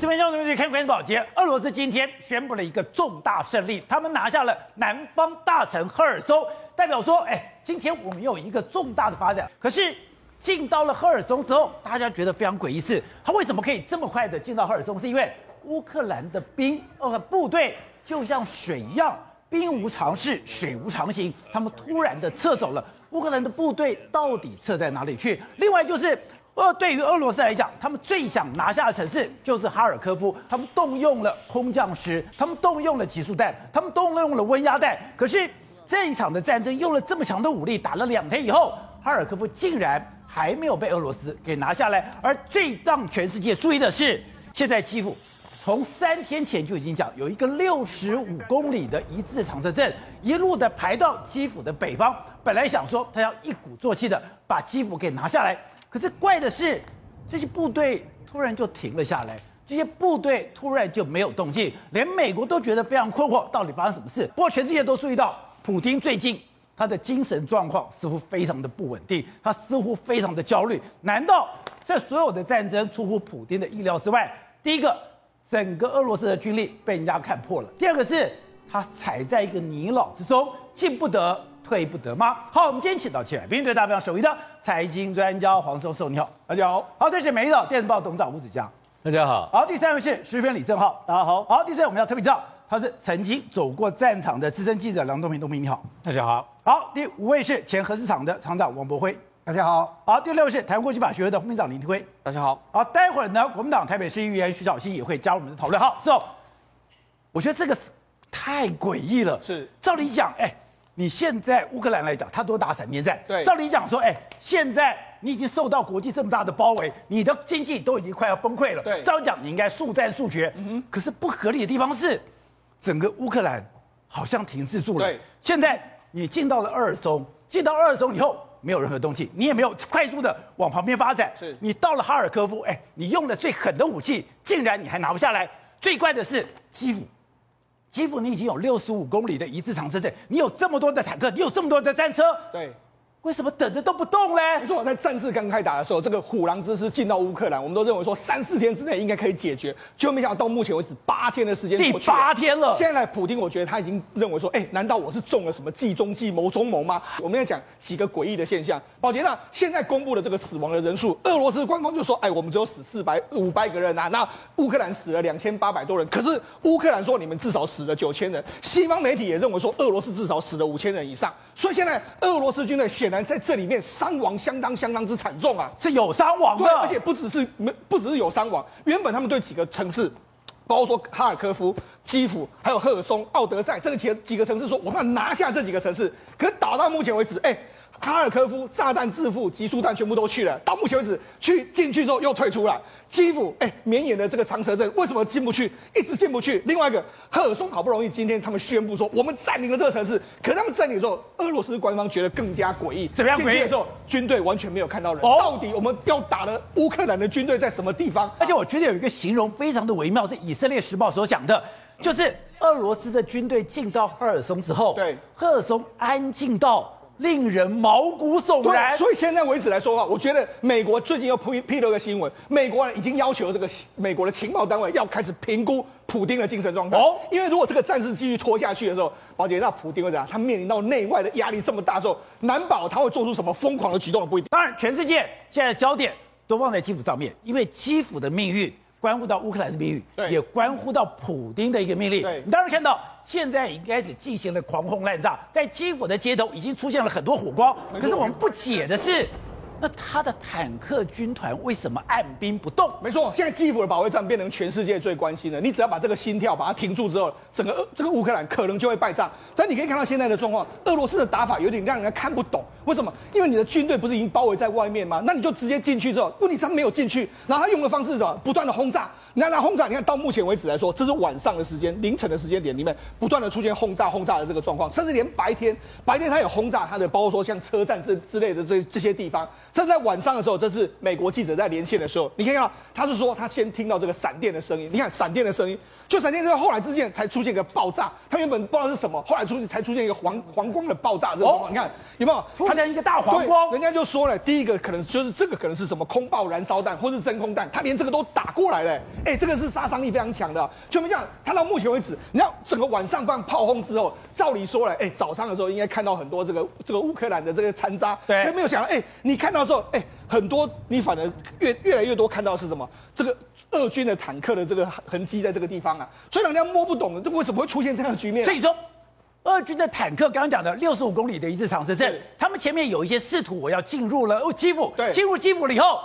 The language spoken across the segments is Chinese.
这边兄弟们看关键保洁，俄罗斯今天宣布了一个重大胜利，他们拿下了南方大城赫尔松，代表说，哎，今天我们有一个重大的发展。可是进到了赫尔松之后，大家觉得非常诡异，是他为什么可以这么快的进到赫尔松？是因为乌克兰的兵呃部队就像水一样，兵无常势，水无常形，他们突然的撤走了。乌克兰的部队到底撤在哪里去？另外就是。而，对于俄罗斯来讲，他们最想拿下的城市就是哈尔科夫。他们动用了空降师，他们动用了集束弹，他们动用了温压弹。可是这一场的战争用了这么强的武力，打了两天以后，哈尔科夫竟然还没有被俄罗斯给拿下来。而最让全世界注意的是，现在基辅从三天前就已经讲有一个六十五公里的一字长蛇阵，一路的排到基辅的北方。本来想说他要一鼓作气的把基辅给拿下来。可是怪的是，这些部队突然就停了下来，这些部队突然就没有动静，连美国都觉得非常困惑，到底发生什么事？不过全世界都注意到，普丁最近他的精神状况似乎非常的不稳定，他似乎非常的焦虑。难道这所有的战争出乎普丁的意料之外？第一个，整个俄罗斯的军力被人家看破了；第二个是，他踩在一个泥沼之中，进不得。退不得吗？好，我们今天请到七百兵对大家首位的财经专家黄教授，你好，大家好。好，这是每日电子报董事长吴子江，大家好。好，第三位是时分李正浩，大家好。好，第四位我们要特别介绍，他是曾经走过战场的资深记者梁东平，东平你好，大家好。好，第五位是前核市场的厂长王博辉，大家好。好，第六位是台湾国际法学会的副秘书长林廷辉，大家好。好，待会儿呢，国民党台北市议员徐小新也会加入我们的讨论。好，之后我觉得这个太诡异了，是照理讲，哎。你现在乌克兰来讲，他都打闪电战。对，照理讲说，哎，现在你已经受到国际这么大的包围，你的经济都已经快要崩溃了。对，照理讲你应该速战速决。嗯。可是不合理的地方是，整个乌克兰好像停滞住了。对。现在你进到了鄂尔松，进到鄂尔松以后没有任何动静，你也没有快速的往旁边发展。是。你到了哈尔科夫，哎，你用的最狠的武器，竟然你还拿不下来。最怪的是基辅。基辅，你已经有六十五公里的一字长车阵，你有这么多的坦克，你有这么多的战车，对。为什么等着都不动呢？没错，在战事刚开打的时候，这个虎狼之师进到乌克兰，我们都认为说三四天之内应该可以解决，结果没想到到目前为止八天的时间，第八天了。现在普京，我觉得他已经认为说，哎，难道我是中了什么计中计谋中谋吗？我们要讲几个诡异的现象。宝杰，呢现在公布的这个死亡的人数，俄罗斯官方就说，哎，我们只有死四百五百个人啊，那乌克兰死了两千八百多人，可是乌克兰说你们至少死了九千人，西方媒体也认为说俄罗斯至少死了五千人以上，所以现在俄罗斯军队显然在这里面。伤亡相当相当之惨重啊，是有伤亡的，对，而且不只是没，不只是有伤亡。原本他们对几个城市，包括说哈尔科夫、基辅，还有赫尔松、奥德赛这个几几个城市，说我们要拿下这几个城市。可是打到目前为止，哎。哈尔科夫炸弹自负，集束弹全部都去了。到目前为止，去进去之后又退出了。基辅，哎，绵延的这个长蛇阵为什么进不去？一直进不去。另外一个赫尔松好不容易今天他们宣布说我们占领了这个城市，可是他们占领的时候，俄罗斯官方觉得更加诡异。怎么样诡异？进去的时候军队完全没有看到人。哦，到底我们要打的乌克兰的军队在什么地方？而且我觉得有一个形容非常的微妙，是以色列时报所讲的，就是俄罗斯的军队进到赫尔松之后，对，赫尔松安静到。令人毛骨悚然。所以现在为止来说的话，我觉得美国最近又披披露一个新闻，美国人已经要求这个美国的情报单位要开始评估普丁的精神状态。哦，因为如果这个战事继续拖下去的时候，宝姐，那普丁会怎样？他面临到内外的压力这么大的时候，难保他会做出什么疯狂的举动，不一定。当然，全世界现在的焦点都放在基辅上面，因为基辅的命运。关乎到乌克兰的命运，也关乎到普丁的一个命令。你当然看到，现在已经开始进行了狂轰滥炸，在基辅的街头已经出现了很多火光。可是我们不解的是。那他的坦克军团为什么按兵不动？没错，现在基辅的保卫战变成全世界最关心的。你只要把这个心跳把它停住之后，整个这个乌克兰可能就会败仗。但你可以看到现在的状况，俄罗斯的打法有点让人家看不懂。为什么？因为你的军队不是已经包围在外面吗？那你就直接进去之后，问题他没有进去，然后他用的方式是什么？不断的轰炸。你看他轰炸，你看到目前为止来说，这是晚上的时间，凌晨的时间点里面不断的出现轰炸轰炸的这个状况，甚至连白天白天他有轰炸他的，包括说像车站这之类的这这些地方。这在晚上的时候，这是美国记者在连线的时候，你可以看到，他是说他先听到这个闪电的声音，你看闪电的声音。就闪电之后，后来之间才出现一个爆炸。它原本不知道是什么，后来出现才出现一个黄黄光的爆炸。这种、哦、你看有没有？出现一个大黄光。人家就说了，第一个可能就是这个可能是什么空爆燃烧弹，或是真空弹，他连这个都打过来了。哎、欸，这个是杀伤力非常强的。就我们讲，他到目前为止，你看整个晚上放炮轰之后，照理说了，哎、欸，早上的时候应该看到很多这个这个乌克兰的这个残渣。对，没有想到，哎、欸，你看到的时候，哎、欸，很多你反而越越来越多看到的是什么？这个。俄军的坦克的这个痕迹在这个地方啊，所以人家摸不懂，这为什么会出现这样的局面？所以说，俄军的坦克刚刚讲的六十五公里的一次长射阵，他们前面有一些试图我要进入了哦基辅，对，进入基辅了以后。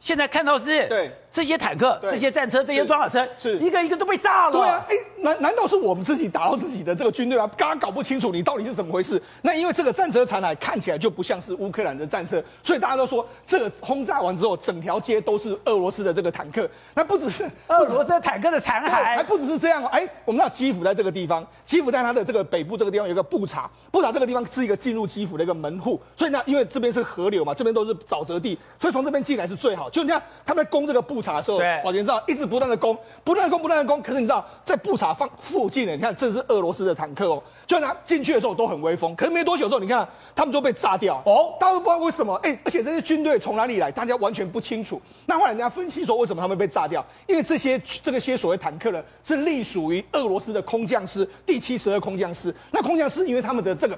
现在看到是对这些坦克、这些战车、这些装甲车，是一个一个都被炸了。对啊，哎，难难道是我们自己打到自己的这个军队啊？刚刚搞不清楚你到底是怎么回事。那因为这个战车残骸看起来就不像是乌克兰的战车，所以大家都说这个轰炸完之后，整条街都是俄罗斯的这个坦克。那不只是俄罗斯坦克的残骸，还不只是这样哦。哎，我们知道基辅在这个地方，基辅在它的这个北部这个地方有一个布查，布查这个地方是一个进入基辅的一个门户。所以呢，因为这边是河流嘛，这边都是沼泽地，所以从这边进来是最好。就你看他们在。攻这个布查的时候，保全知道一直不断的攻，不断的攻，不断的攻。可是你知道，在布查方附近呢，你看这是俄罗斯的坦克哦，就拿进去的时候都很威风。可是没多久之后，你看他们就被炸掉哦，大家都不知道为什么。哎，而且这些军队从哪里来，大家完全不清楚。那后来人家分析说，为什么他们被炸掉？因为这些这个些所谓坦克呢，是隶属于俄罗斯的空降师第七十二空降师。那空降师因为他们的这个。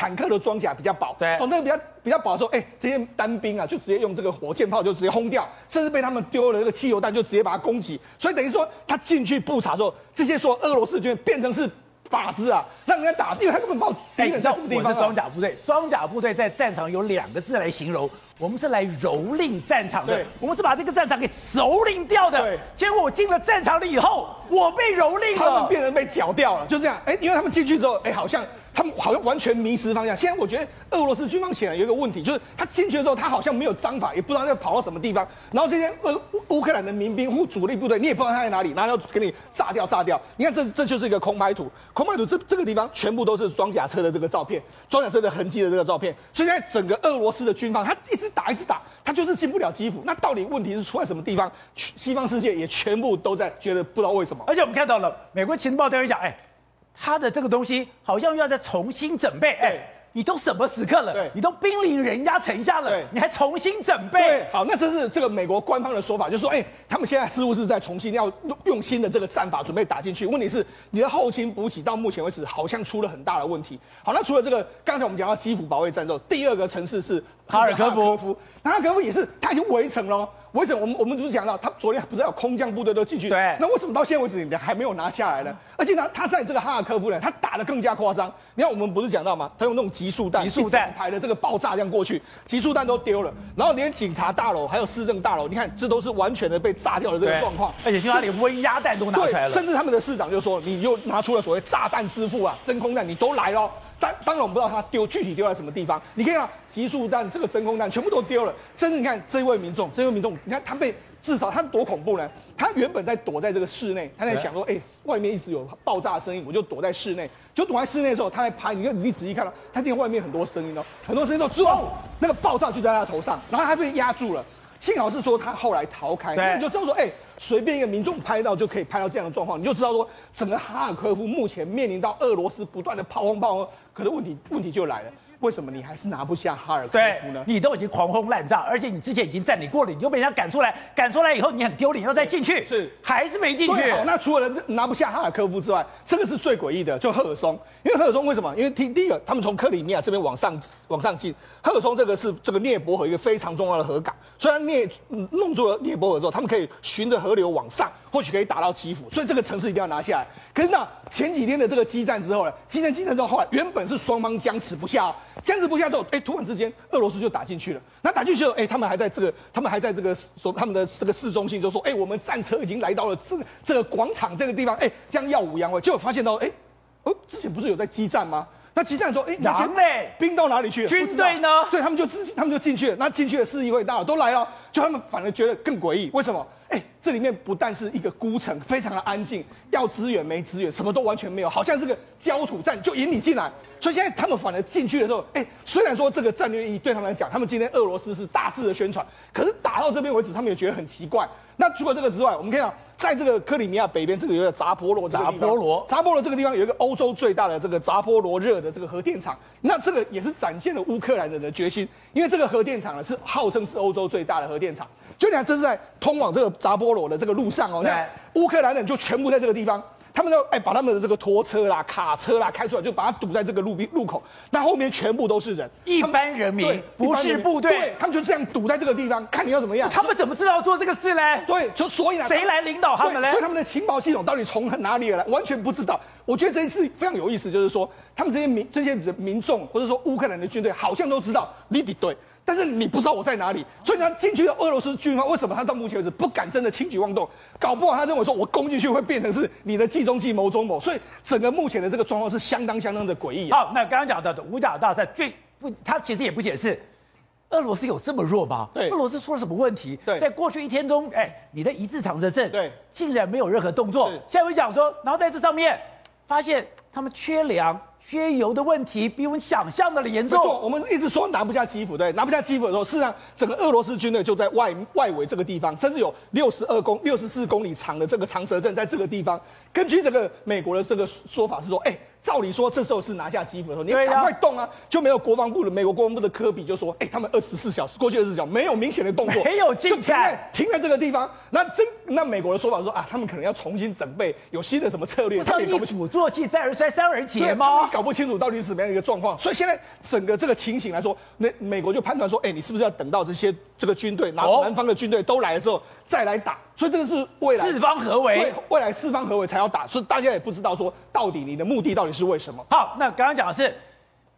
坦克的装甲比较薄，对，装这个比较比较薄的时候，哎、欸，这些单兵啊，就直接用这个火箭炮就直接轰掉，甚至被他们丢了那个汽油弹，就直接把它攻击。所以等于说，他进去布查之后，这些说俄罗斯军变成是靶子啊，让人家打，因为他根本把我敌人在什么地方。装甲部队，装甲部队在战场有两个字来形容，我们是来蹂躏战场的，我们是把这个战场给蹂躏掉的。对，结果我进了战场了以后，我被蹂躏了，他们变成被绞掉了，就这样。哎、欸，因为他们进去之后，哎、欸，好像。他们好像完全迷失方向。现在我觉得俄罗斯军方显然有一个问题，就是他进去的时候，他好像没有章法，也不知道要跑到什么地方。然后这些乌乌克兰的民兵或主力部队，你也不知道他在哪里，然后要给你炸掉炸掉。你看这这就是一个空拍图，空拍图这这个地方全部都是装甲车的这个照片，装甲车的痕迹的这个照片。所以现在整个俄罗斯的军方，他一直打一直打，他就是进不了基辅。那到底问题是出在什么地方？西方世界也全部都在觉得不知道为什么。而且我们看到了美国情报单位讲，哎。他的这个东西好像又要再重新准备，哎对，你都什么时刻了？对，你都兵临人家城下了，对你还重新准备？对，好，那这是这个美国官方的说法，就是说，哎，他们现在似乎是在重新要用新的这个战法准备打进去。问题是，你的后勤补给到目前为止好像出了很大的问题。好，那除了这个，刚才我们讲到基辅保卫战之后，第二个城市是哈尔科夫，哈尔科夫也是，他已经围城了。为什么我们我们不是讲到他昨天不是有空降部队都进去？对。那为什么到现在为止你还没有拿下来呢？而且呢，他在这个哈尔科夫呢，他打得更加夸张。你看我们不是讲到吗？他用那种集束弹，集束弹排的这个爆炸这样过去，集束弹都丢了，然后连警察大楼还有市政大楼，你看这都是完全的被炸掉的这个状况。而且听说他连温压弹都拿出来了。甚至他们的市长就说：“你又拿出了所谓炸弹之父啊，真空弹，你都来了。”当当然我们不知道他丢具体丢在什么地方。你可以看集束弹、这个真空弹全部都丢了。甚至你看这位民众，这位民众，你看他被。至少他多恐怖呢？他原本在躲在这个室内，他在想说：“哎、欸，外面一直有爆炸的声音，我就躲在室内。”就躲在室内的时候，他在拍。你看，你仔细看到，他听外面很多声音哦，很多声音都撞，那个爆炸就在他头上，然后他被压住了。幸好是说他后来逃开，那你就知道说：“哎、欸，随便一个民众拍到就可以拍到这样的状况，你就知道说，整个哈尔科夫目前面临到俄罗斯不断的炮轰炮轰，可能问题问题就来了。”为什么你还是拿不下哈尔科夫呢？你都已经狂轰滥炸，而且你之前已经占领过了，你就被人家赶出来，赶出来以后你很丢脸，要再进去，是还是没进去？那除了拿不下哈尔科夫之外，这个是最诡异的，就赫尔松。因为赫尔松为什么？因为第第一个，他们从克里米亚这边往上往上进，赫尔松这个是这个涅伯河一个非常重要的河港。虽然涅弄住了涅伯河之后，他们可以循着河流往上，或许可以打到基辅，所以这个城市一定要拿下来。可是呢，前几天的这个激战之后呢，激战激战之后，来原本是双方僵持不下，哦，僵持不下之后。哎，突然之间，俄罗斯就打进去了。那打进去了，哎，他们还在这个，他们还在这个说他们的这个市中心，就说，哎，我们战车已经来到了这个这个广场这个地方，哎，将耀武扬威。结果发现到，哎，哦，之前不是有在激战吗？那激战的时候，哎，那些兵到哪里去了？军队呢？对，他们就自己，他们就进去了。那进去的市议会大佬都来了，就他们反而觉得更诡异。为什么？哎，这里面不但是一个孤城，非常的安静，要资源没资源，什么都完全没有，好像是个焦土战，就引你进来。所以现在他们反而进去的时候，哎，虽然说这个战略意义对他们来讲，他们今天俄罗斯是大肆的宣传，可是打到这边为止，他们也觉得很奇怪。那除了这个之外，我们看到在这个克里米亚北边，这个有个扎波罗这个地方，扎波罗，扎波罗这个地方有一个欧洲最大的这个扎波罗热的这个核电厂，那这个也是展现了乌克兰人的决心，因为这个核电厂呢是号称是欧洲最大的核电厂。就你看，这是在通往这个扎波罗的这个路上哦，那乌克兰人就全部在这个地方。他们就哎，把他们的这个拖车啦、卡车啦开出来，就把它堵在这个路边路口。那后面全部都是人，一般人民，不是部队。对，他们就这样堵在这个地方，看你要怎么样。他们怎么知道做这个事嘞？对，就所以呢，谁来领导他们嘞？所以他们的情报系统到底从哪里来，完全不知道。我觉得这一次非常有意思，就是说，他们这些民、这些人民众，或者说乌克兰的军队，好像都知道你敌对。但是你不知道我在哪里，所以他进去的俄罗斯军方为什么他到目前为止不敢真的轻举妄动？搞不好他认为说我攻进去会变成是你的计中计谋中谋，所以整个目前的这个状况是相当相当的诡异。好，那刚刚讲到的五角大赛最不，他其实也不解释，俄罗斯有这么弱吗？对，俄罗斯出了什么问题？对，在过去一天中，哎，你的一字长蛇阵，对，竟然没有任何动作。现在我讲说，然后在这上面发现。他们缺粮、缺油的问题比我们想象的严重。没错，我们一直说拿不下基辅，对，拿不下基辅的时候，事实上整个俄罗斯军队就在外外围这个地方，甚至有六十二公、六十四公里长的这个长蛇阵在这个地方。根据这个美国的这个说法是说，哎。照理说，这时候是拿下基辅的时候，你赶快动啊！就没有国防部的美国国防部的科比就说：“哎，他们二十四小时过去二十四小时没有明显的动作，没有进展，停在这个地方。”那真那美国的说法说啊，他们可能要重新准备，有新的什么策略？他们一鼓作气，再而衰，三而竭吗？你搞不清楚到底是怎么样一个状况。所以现在整个这个情形来说，那美国就判断说：“哎，你是不是要等到这些这个军队，南南方的军队都来了之后再来打？”所以这个是未来四方合围，未来四方合围才要打，所以大家也不知道说到底你的目的到底是为什么。好，那刚刚讲的是，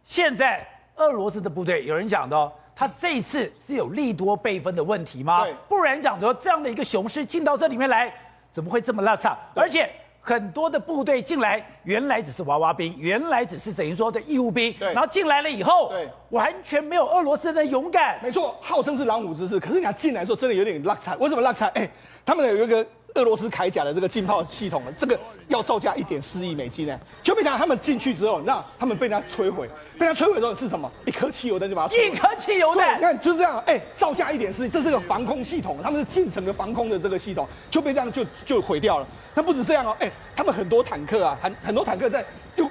现在俄罗斯的部队有人讲的哦，他这一次是有利多备分的问题吗？对，不然讲说这样的一个雄狮进到这里面来，怎么会这么拉差？而且。很多的部队进来，原来只是娃娃兵，原来只是等于说的义务兵，对，然后进来了以后，对，完全没有俄罗斯人的勇敢。没错，号称是狼虎之师，可是你要进来的时候，真的有点落差。为什么落差？哎，他们有一个。俄罗斯铠甲的这个浸泡系统，这个要造价一点四亿美金呢，就没想到他们进去之后，那他们被人家摧毁，被人家摧毁之后是什么？一颗汽油弹就把它摧毁。一颗汽油弹，你看就是这样，哎，造价一点四亿，这是个防空系统，他们是近程的防空的这个系统，就被这样就就毁掉了。那不止这样哦，哎，他们很多坦克啊，很很多坦克在就，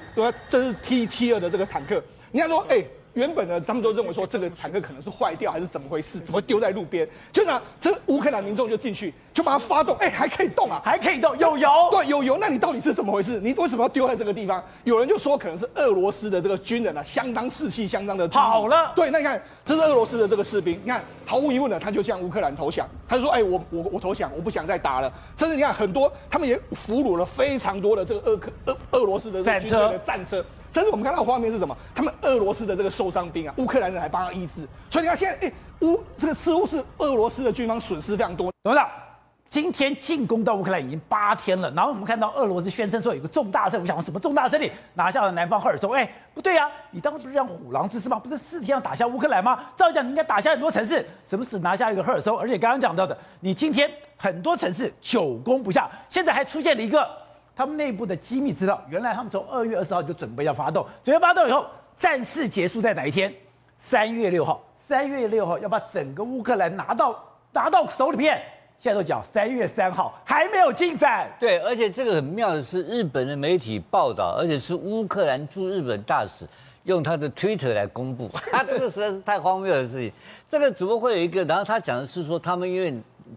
这是 T 七二的这个坦克，你看说，哎。原本呢，他们都认为说这个坦克可能是坏掉还是怎么回事，怎么丢在路边？就拿这乌克兰民众就进去，就把它发动，哎、欸，还可以动啊，还可以动，有油，对，有油。那你到底是怎么回事？你为什么要丢在这个地方？有人就说可能是俄罗斯的这个军人啊，相当士气相当的好了。对，那你看这是俄罗斯的这个士兵，你看毫无疑问的，他就向乌克兰投降。他就说，哎、欸，我我我投降，我不想再打了。甚至你看很多，他们也俘虏了非常多的这个俄克俄俄罗斯的战车的战车。甚至我们看到画面是什么？他们俄罗斯的这个受伤兵啊，乌克兰人还帮他医治。所以你看现在，哎，乌这个似乎是俄罗斯的军方损失非常多。董事长，今天进攻到乌克兰已经八天了，然后我们看到俄罗斯宣称说有个重大胜利，我想什么重大胜利？拿下了南方赫尔松。哎，不对啊，你当时不是讲虎狼之师吗？不是四天要打下乌克兰吗？照讲你应该打下很多城市，怎么只拿下一个赫尔松？而且刚刚讲到的，你今天很多城市久攻不下，现在还出现了一个。他们内部的机密资料，原来他们从二月二十号就准备要发动，准备发动以后，战事结束在哪一天？三月六号。三月六号要把整个乌克兰拿到拿到手里面。现在都讲三月三号还没有进展。对，而且这个很妙的是，日本的媒体报道，而且是乌克兰驻日本大使用他的推特来公布，他 这个实在是太荒谬的事情。这个怎么会有一个？然后他讲的是说，他们因为。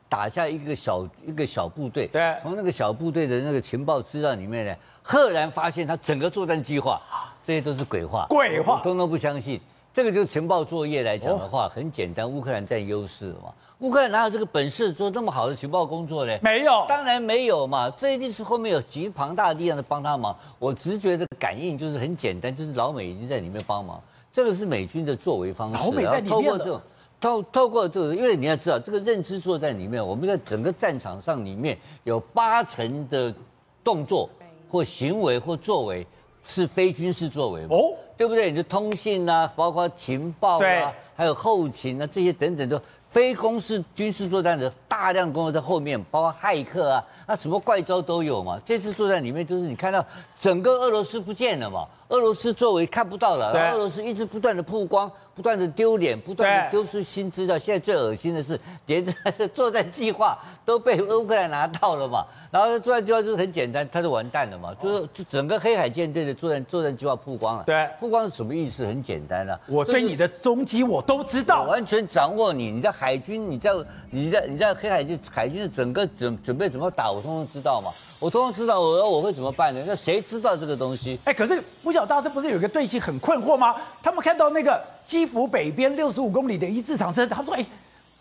打下一个小一个小部队，对，从那个小部队的那个情报资料里面呢，赫然发现他整个作战计划，这些都是鬼话，鬼话，通通不相信。这个就是情报作业来讲的话，很简单，乌克兰占优势嘛。乌克兰哪有这个本事做那么好的情报工作呢？没有，当然没有嘛。这一定是后面有极庞大的力量在帮他忙。我直觉的感应就是很简单，就是老美已经在里面帮忙。这个是美军的作为方式，老美在里面的。透透过这个，因为你要知道，这个认知作战里面，我们在整个战场上里面有八成的动作或行为或作为是非军事作为嘛，哦，对不对？你的通信啊，包括情报啊，还有后勤啊，这些等等都非公式军事作战的大量工作在后面，包括骇客啊，那什么怪招都有嘛。这次作战里面，就是你看到整个俄罗斯不见了嘛，俄罗斯作为看不到了，俄罗斯一直不断的曝光，不断的丢脸，不断的丢失新资料。现在最恶心的是，连这作战计划 都被乌克兰拿到了嘛。然后作战计划就是很简单，他就完蛋了嘛，就是就整个黑海舰队的作战作战计划曝光了。对，曝光是什么意思？很简单啊，我对你的踪迹我都知道，完全掌握你，你在。海军，你在你在你在黑海军海军的整个准准备怎么打，我通通知道嘛？我通通知道，我我会怎么办呢？那谁知道这个东西？哎，可是五角大师不是有一个队形很困惑吗？他们看到那个基辅北边六十五公里的一字长车，他说：“哎，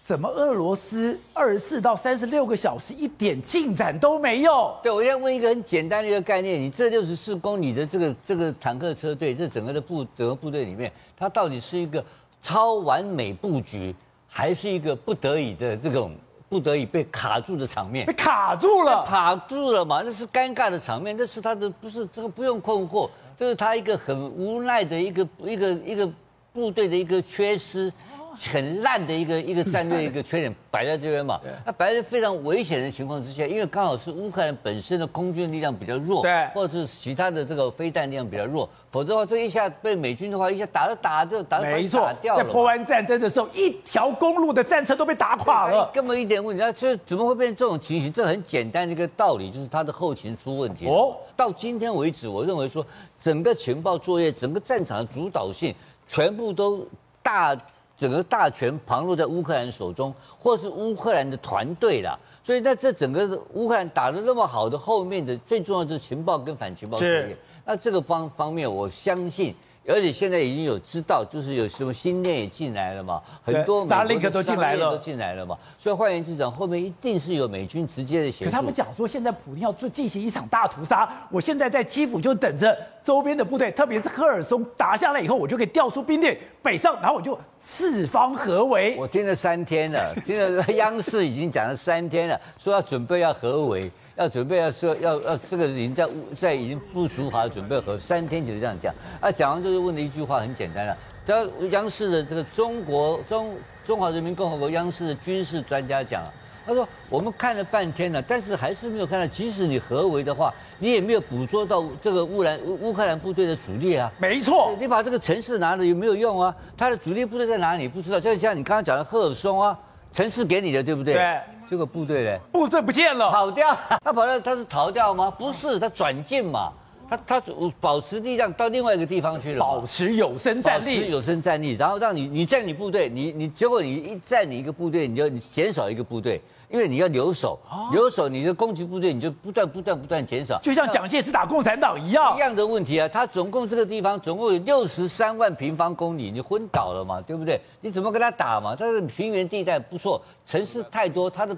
怎么俄罗斯二十四到三十六个小时一点进展都没有？”对，我要问一个很简单的一个概念：你这六十四公里的这个这个坦克车队，这整个的部整个部队里面，它到底是一个超完美布局？还是一个不得已的这种不得已被卡住的场面，被卡住了，卡住了嘛？那是尴尬的场面，那是他的不是这个不用困惑，这是他一个很无奈的一个一个一个部队的一个缺失。很烂的一个一个战略一个缺点摆在这边嘛，那摆在非常危险的情况之下，因为刚好是乌克兰本身的空军力量比较弱，对，或者是其他的这个飞弹力量比较弱，否则的话，这一下被美军的话一下打了打就打没错，打掉了。在波湾战争的时候，一条公路的战车都被打垮了，根本一点问题。那这怎么会变成这种情形？这很简单的一个道理，就是它的后勤出问题。哦，到今天为止，我认为说整个情报作业、整个战场的主导性，全部都大。整个大权旁落在乌克兰手中，或是乌克兰的团队啦，所以在这整个乌克兰打得那么好的后面的最重要的是情报跟反情报作业，那这个方方面，我相信。而且现在已经有知道，就是有什么新链也进来了嘛，很多美国都进来了，都进来了嘛。所以换言之讲，后面一定是有美军直接的协助。可他们讲说，现在普京要做进行一场大屠杀，我现在在基辅就等着周边的部队，特别是赫尔松打下来以后，我就可以调出兵力北上，然后我就四方合围。我听了三天了，听了央视已经讲了三天了，说要准备要合围。要准备要说要要这个已经在在已经部署好准备和三天就是这样讲啊，讲完就问了一句话很简单了，这央视的这个中国中中华人民共和国央视的军事专家讲，他说我们看了半天了，但是还是没有看到，即使你合围的话，你也没有捕捉到这个乌兰乌克兰部队的主力啊。没错，你把这个城市拿了有没有用啊？他的主力部队在哪里？不知道。就像你刚刚讲的赫尔松啊，城市给你的对不对？对。这个部队呢？部队不见了，跑掉。他跑掉，他是逃掉吗？不是，他转进嘛。他他保持力量到另外一个地方去了，保持有生战力，保持有生战力，然后让你你占你部队，你你结果你一占你一个部队，你就你减少一个部队。因为你要留守，留守你的攻击部队你就不断不断不断减少，就像蒋介石打共产党一样，一样的问题啊。他总共这个地方总共有六十三万平方公里，你昏倒了嘛，对不对？你怎么跟他打嘛？他的平原地带不错，城市太多，他的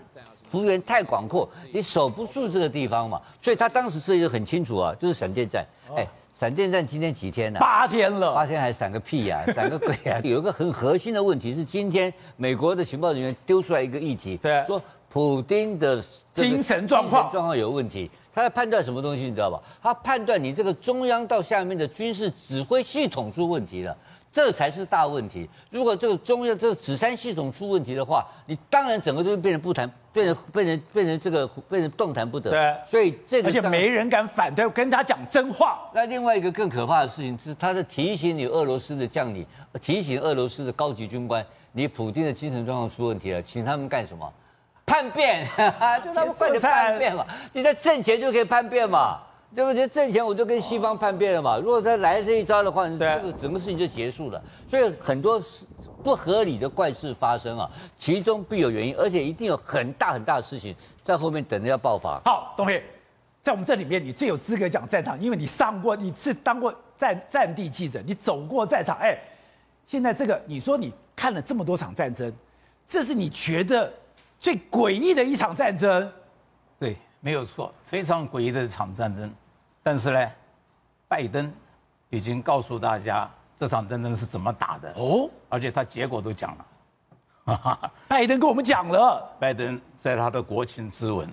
幅员太广阔，你守不住这个地方嘛。所以他当时设计的很清楚啊，就是闪电战。哎，闪电战今天几天了？八天了，八天还闪个屁呀，闪个鬼啊！有一个很核心的问题是，今天美国的情报人员丢出来一个议题，对，说。普丁的精神状况状况有问题，他在判断什么东西，你知道吧？他判断你这个中央到下面的军事指挥系统出问题了，这才是大问题。如果这个中央这个指挥系统出问题的话，你当然整个都会变成不谈，变成变成变成这个变成动弹不得。对，所以这个而且没人敢反对，跟他讲真话。那另外一个更可怕的事情是，他在提醒你俄罗斯的将领，提醒俄罗斯的高级军官，你普京的精神状况出问题了，请他们干什么？叛变，就他们快点叛变嘛！你在挣钱就可以叛变嘛，对不对？挣钱我就跟西方叛变了嘛。如果他来这一招的话，这个整个事情就结束了。所以很多不合理的怪事发生啊，其中必有原因，而且一定有很大很大的事情在后面等着要爆发。好，东飞，在我们这里面，你最有资格讲战场，因为你上过，你是当过战战地记者，你走过战场。哎，现在这个，你说你看了这么多场战争，这是你觉得？最诡异的一场战争，对，没有错，非常诡异的一场战争。但是呢，拜登已经告诉大家这场战争是怎么打的哦，而且他结果都讲了。拜登跟我们讲了，拜登在他的国情之文，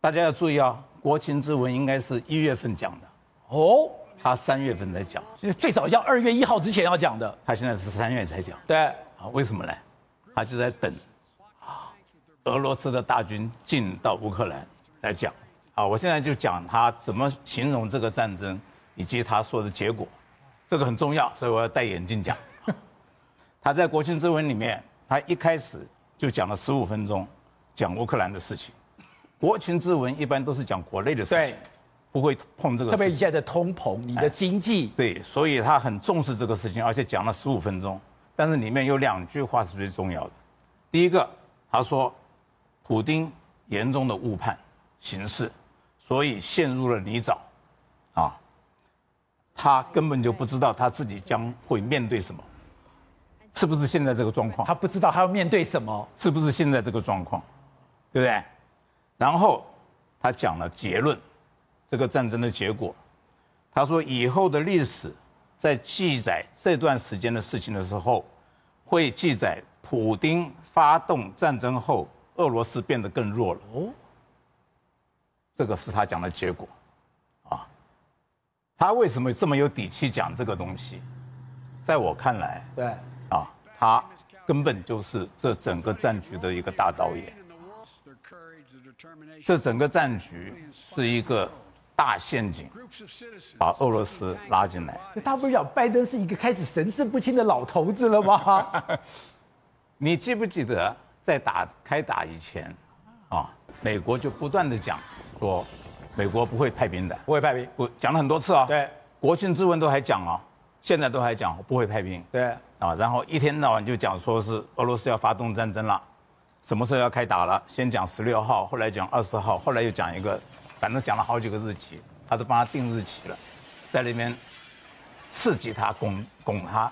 大家要注意啊，国情之文应该是一月份讲的。哦，他三月份才讲，最少要二月一号之前要讲的，他现在是三月才讲。对，啊，为什么呢？他就在等啊，俄罗斯的大军进到乌克兰来讲。啊，我现在就讲他怎么形容这个战争，以及他说的结果，这个很重要，所以我要戴眼镜讲。他在国情之文里面，他一开始就讲了十五分钟，讲乌克兰的事情。国情之文一般都是讲国内的事情，不会碰这个事情。特别现在的通膨，你的经济。对，所以他很重视这个事情，而且讲了十五分钟。但是里面有两句话是最重要的。第一个，他说，普丁严重的误判形势，所以陷入了泥沼，啊，他根本就不知道他自己将会面对什么。是不是现在这个状况？他不知道他要面对什么？是不是现在这个状况？对不对？然后他讲了结论，这个战争的结果。他说以后的历史在记载这段时间的事情的时候，会记载普丁发动战争后，俄罗斯变得更弱了。哦，这个是他讲的结果，啊，他为什么这么有底气讲这个东西？在我看来，对。啊，他根本就是这整个战局的一个大导演。这整个战局是一个大陷阱，把俄罗斯拉进来。他不是讲拜登是一个开始神志不清的老头子了吗？你记不记得在打开打以前，啊，美国就不断的讲说，美国不会派兵的，不会派兵，我讲了很多次啊。对，国庆之文都还讲啊，现在都还讲不会派兵。对。啊，然后一天到晚就讲说是俄罗斯要发动战争了，什么时候要开打了？先讲十六号，后来讲二十号，后来又讲一个，反正讲了好几个日期，他都帮他定日期了，在那边刺激他，拱拱他。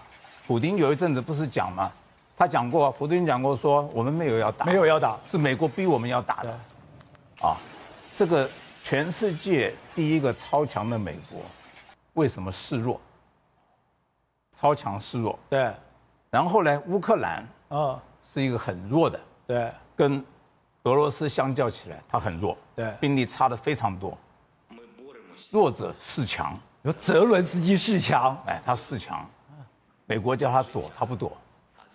普丁有一阵子不是讲吗？他讲过，普京讲过说我们没有要打，没有要打，是美国逼我们要打的。啊，这个全世界第一个超强的美国，为什么示弱？超强示弱，对，然后呢乌克兰，啊，是一个很弱的，对，跟俄罗斯相较起来，他很弱，对，兵力差的非常多，弱者示强，有泽伦斯基示强，哎，他示强，美国叫他躲，他不躲，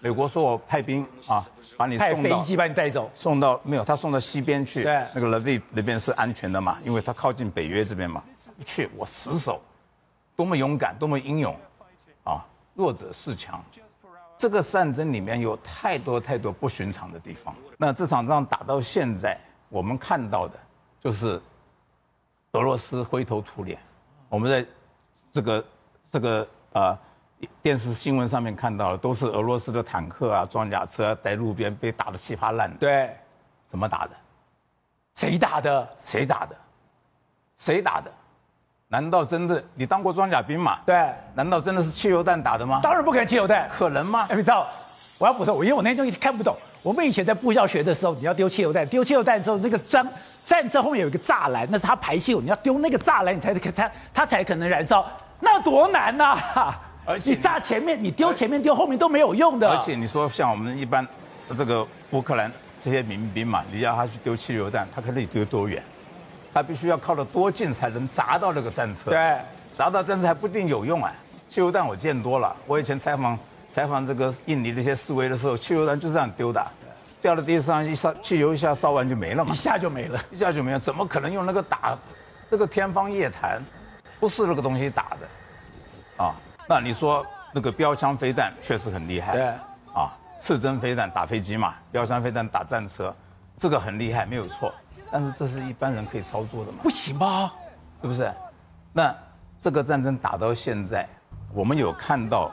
美国说我派兵啊，把你送到，派飞机把你带走，送到没有，他送到西边去，对，那个 Lviv 那边是安全的嘛，因为他靠近北约这边嘛，不去，我死守，多么勇敢，多么英勇，啊。弱者是强，这个战争里面有太多太多不寻常的地方。那这场仗打到现在，我们看到的就是俄罗斯灰头土脸。我们在这个这个呃电视新闻上面看到的，都是俄罗斯的坦克啊、装甲车在路边被打得稀巴烂。对，怎么打的？谁打的？谁打的？谁打的？难道真的你当过装甲兵吗？对，难道真的是汽油弹打的吗？当然不可能汽油弹，可能吗？哎，你知道，我要补充，我因为我那天东西看不懂。我们以前在部校学的时候，你要丢汽油弹，丢汽油弹之后，那个战战车后面有一个栅栏，那是它排气，你要丢那个栅栏，你才可它它才可能燃烧，那多难呐、啊！而且你炸前面，你丢前面丢后面都没有用的。而且你说像我们一般这个乌克兰这些民兵嘛，你要他去丢汽油弹，他可以丢多远？他必须要靠得多近才能砸到那个战车，对，砸到战车还不一定有用啊。汽油弹我见多了，我以前采访采访这个印尼那些示威的时候，汽油弹就这样丢的，掉到地上一烧，汽油一下烧完就没了嘛，一下就没了，一下就没了，怎么可能用那个打，那个天方夜谭，不是那个东西打的，啊，那你说那个标枪飞弹确实很厉害，对，啊，刺针飞弹打飞机嘛，标枪飞弹打战车，这个很厉害，没有错。但是这是一般人可以操作的吗？不行吧，是不是？那这个战争打到现在，我们有看到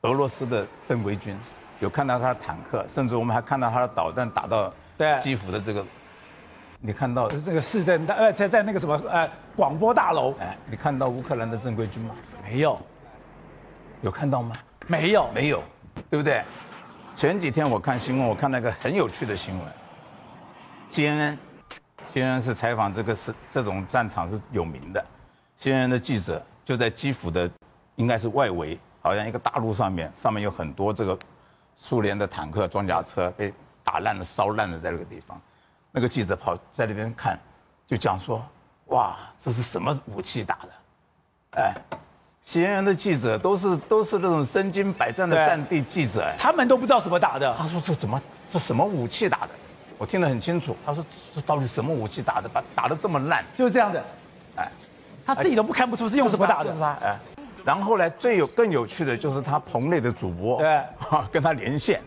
俄罗斯的正规军，有看到他的坦克，甚至我们还看到他的导弹打到基辅的这个，你看到是这个市政大呃在在那个什么呃广播大楼，哎，你看到乌克兰的正规军吗？没有，有看到吗？没有，没有，对不对？前几天我看新闻，我看那个很有趣的新闻，CNN。CNN 是采访这个是这种战场是有名的，CNN 的记者就在基辅的，应该是外围，好像一个大路上面，上面有很多这个苏联的坦克、装甲车被打烂了、烧烂了，在那个地方，那个记者跑在那边看，就讲说，哇，这是什么武器打的？哎，CNN 的记者都是都是那种身经百战的战地记者，哎，他们都不知道怎么打的。他说这怎么是什么武器打的？我听得很清楚。他说这到底什么武器打的？把打的这么烂，就是这样的。哎，他自己都不看不出是用什么打的。是他，哎。然后呢最有更有趣的就是他棚内的主播，对，哈，跟他连线。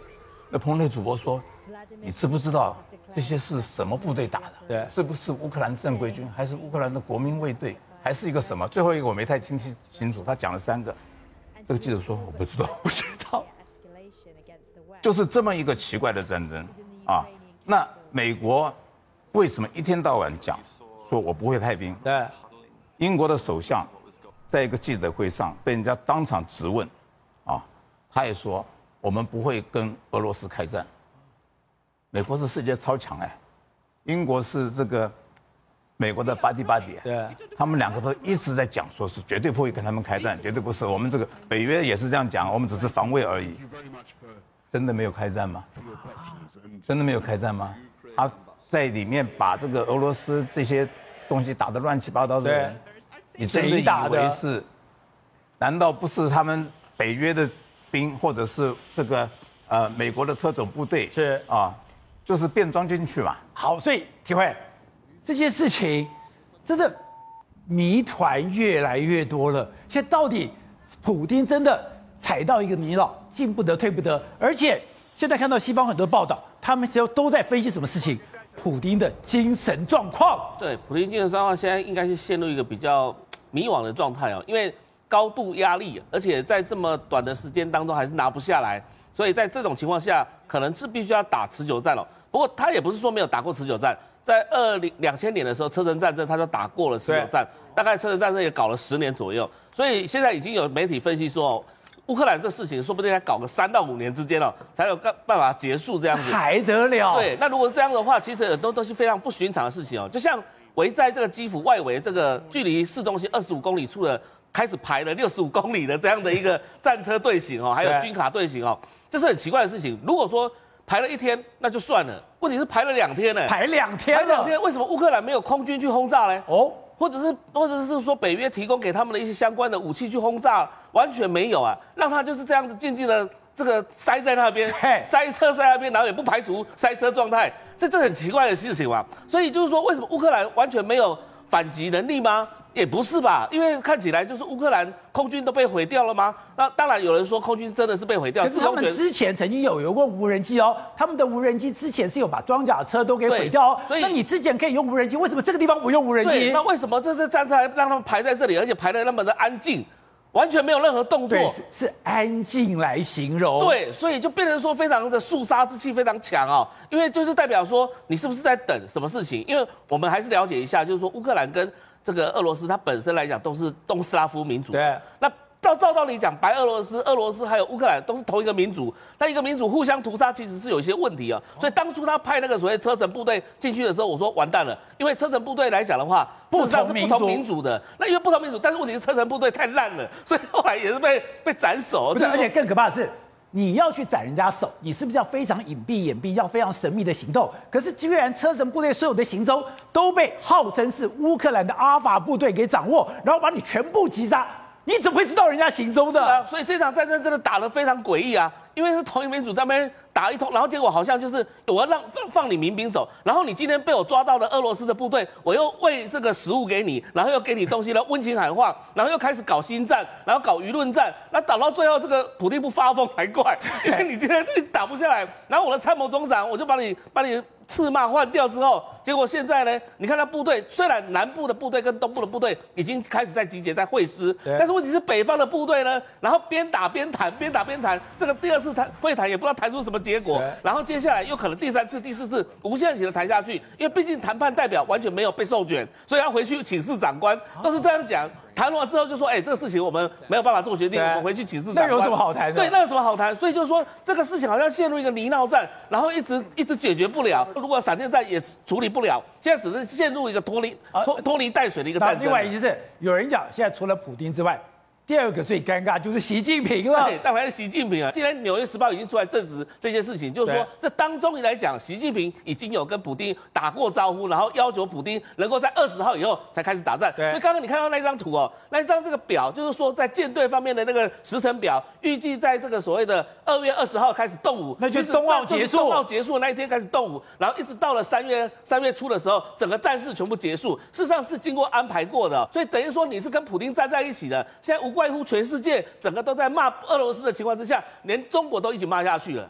那棚内主播说：“你知不知道这些是什么部队打的？对，是不是乌克兰正规军，还是乌克兰的国民卫队？”还是一个什么？最后一个我没太听清清楚，他讲了三个。这个记者说 我不知道，不知道。就是这么一个奇怪的战争啊！那美国为什么一天到晚讲说我不会派兵？对。英国的首相在一个记者会上被人家当场质问，啊，他也说我们不会跟俄罗斯开战。美国是世界超强哎，英国是这个。美国的巴蒂巴蒂，对，他们两个都一直在讲，说是绝对不会跟他们开战，绝对不是。我们这个北约也是这样讲，我们只是防卫而已。真的没有开战吗？真的没有开战吗？他在里面把这个俄罗斯这些东西打得乱七八糟的人，你真的以为是？难道不是他们北约的兵，或者是这个呃美国的特种部队？是啊，就是变装进去嘛。好，所以体会。这些事情真的谜团越来越多了。现在到底普丁真的踩到一个泥淖，进不得退不得。而且现在看到西方很多报道，他们都都在分析什么事情？普丁的精神状况。对，普丁精神状况现在应该是陷入一个比较迷惘的状态哦，因为高度压力，而且在这么短的时间当中还是拿不下来，所以在这种情况下，可能是必须要打持久战了。不过他也不是说没有打过持久战。在二零两千年的时候，车臣战争他就打过了石油战，大概车臣战争也搞了十年左右，所以现在已经有媒体分析说，乌克兰这事情说不定要搞个三到五年之间了，才有办办法结束这样子，还得了？对，那如果是这样的话，其实很多都是非常不寻常的事情哦，就像围在这个基辅外围这个距离市中心二十五公里处的，开始排了六十五公里的这样的一个战车队形哦，还有军卡队形哦，这是很奇怪的事情。如果说排了一天那就算了，问题是排了两天呢？排两天，排两天，为什么乌克兰没有空军去轰炸呢？哦，或者是，或者是说北约提供给他们的一些相关的武器去轰炸，完全没有啊，让他就是这样子静静的这个塞在那边，塞车塞在那边，然后也不排除塞车状态，这这很奇怪的事情嘛。所以就是说，为什么乌克兰完全没有反击能力吗？也不是吧，因为看起来就是乌克兰空军都被毁掉了吗？那当然有人说空军真的是被毁掉。可是他们之前曾经有有过无人机哦，他们的无人机之前是有把装甲车都给毁掉哦。所以那你之前可以用无人机，为什么这个地方不用无人机？那为什么这次战车还让他们排在这里，而且排的那么的安静，完全没有任何动作？是，是安静来形容。对，所以就变成说非常的肃杀之气非常强哦，因为就是代表说你是不是在等什么事情？因为我们还是了解一下，就是说乌克兰跟。这个俄罗斯它本身来讲都是东斯拉夫民族，对。那照照道理讲，白俄罗斯、俄罗斯还有乌克兰都是同一个民族，那一个民族互相屠杀其实是有一些问题啊。所以当初他派那个所谓车臣部队进去的时候，我说完蛋了，因为车臣部队来讲的话，事实上是不同民族的。那因为不同民族，但是问题是车臣部队太烂了，所以后来也是被被斩首。对而且更可怕的是。你要去斩人家手，你是不是要非常隐蔽、隐蔽，要非常神秘的行动？可是居然车臣部队所有的行踪都被号称是乌克兰的阿法部队给掌握，然后把你全部击杀，你怎么会知道人家行踪的？所以这场战争真的打得非常诡异啊！因为是同一民主在那边打一通，然后结果好像就是我要让放放你民兵走，然后你今天被我抓到了俄罗斯的部队，我又喂这个食物给你，然后又给你东西，了温情喊话，然后又开始搞心战，然后搞舆论战，那打到最后这个普丁不发疯才怪，因为你今天一直打不下来，然后我的参谋总长我就把你把你。刺骂换掉之后，结果现在呢？你看他部队，虽然南部的部队跟东部的部队已经开始在集结、在会师，但是问题是北方的部队呢？然后边打边谈，边打边谈，这个第二次谈会谈也不知道谈出什么结果。然后接下来又可能第三次、第四次无限期的谈下去，因为毕竟谈判代表完全没有被授权，所以要回去请示长官，都是这样讲。谈完之后就说，哎，这个事情我们没有办法做决定，我们回去请示长。那有什么好谈的？对，那有什么好谈？所以就是说，这个事情好像陷入一个泥淖战，然后一直一直解决不了。如果闪电战也处理不了，现在只是陷入一个拖泥拖拖泥带水的一个战争。另外一件事，有人讲，现在除了普丁之外，第二个最尴尬就是习近平了，对，当然是习近平啊。既然《纽约时报》已经出来证实这件事情，就是说这当中来讲，习近平已经有跟普丁打过招呼，然后要求普丁能够在二十号以后才开始打战。对，所以刚刚你看到那张图哦，那一张这个表就是说在舰队方面的那个时程表，预计在这个所谓的二月二十号开始动武，那就是冬奥结束，冬奥结束那一天开始动武，然后一直到了三月三月初的时候，整个战事全部结束。事实上是经过安排过的，所以等于说你是跟普丁站在一起的。现在无怪乎全世界。整个都在骂俄罗斯的情况之下，连中国都一起骂下去了。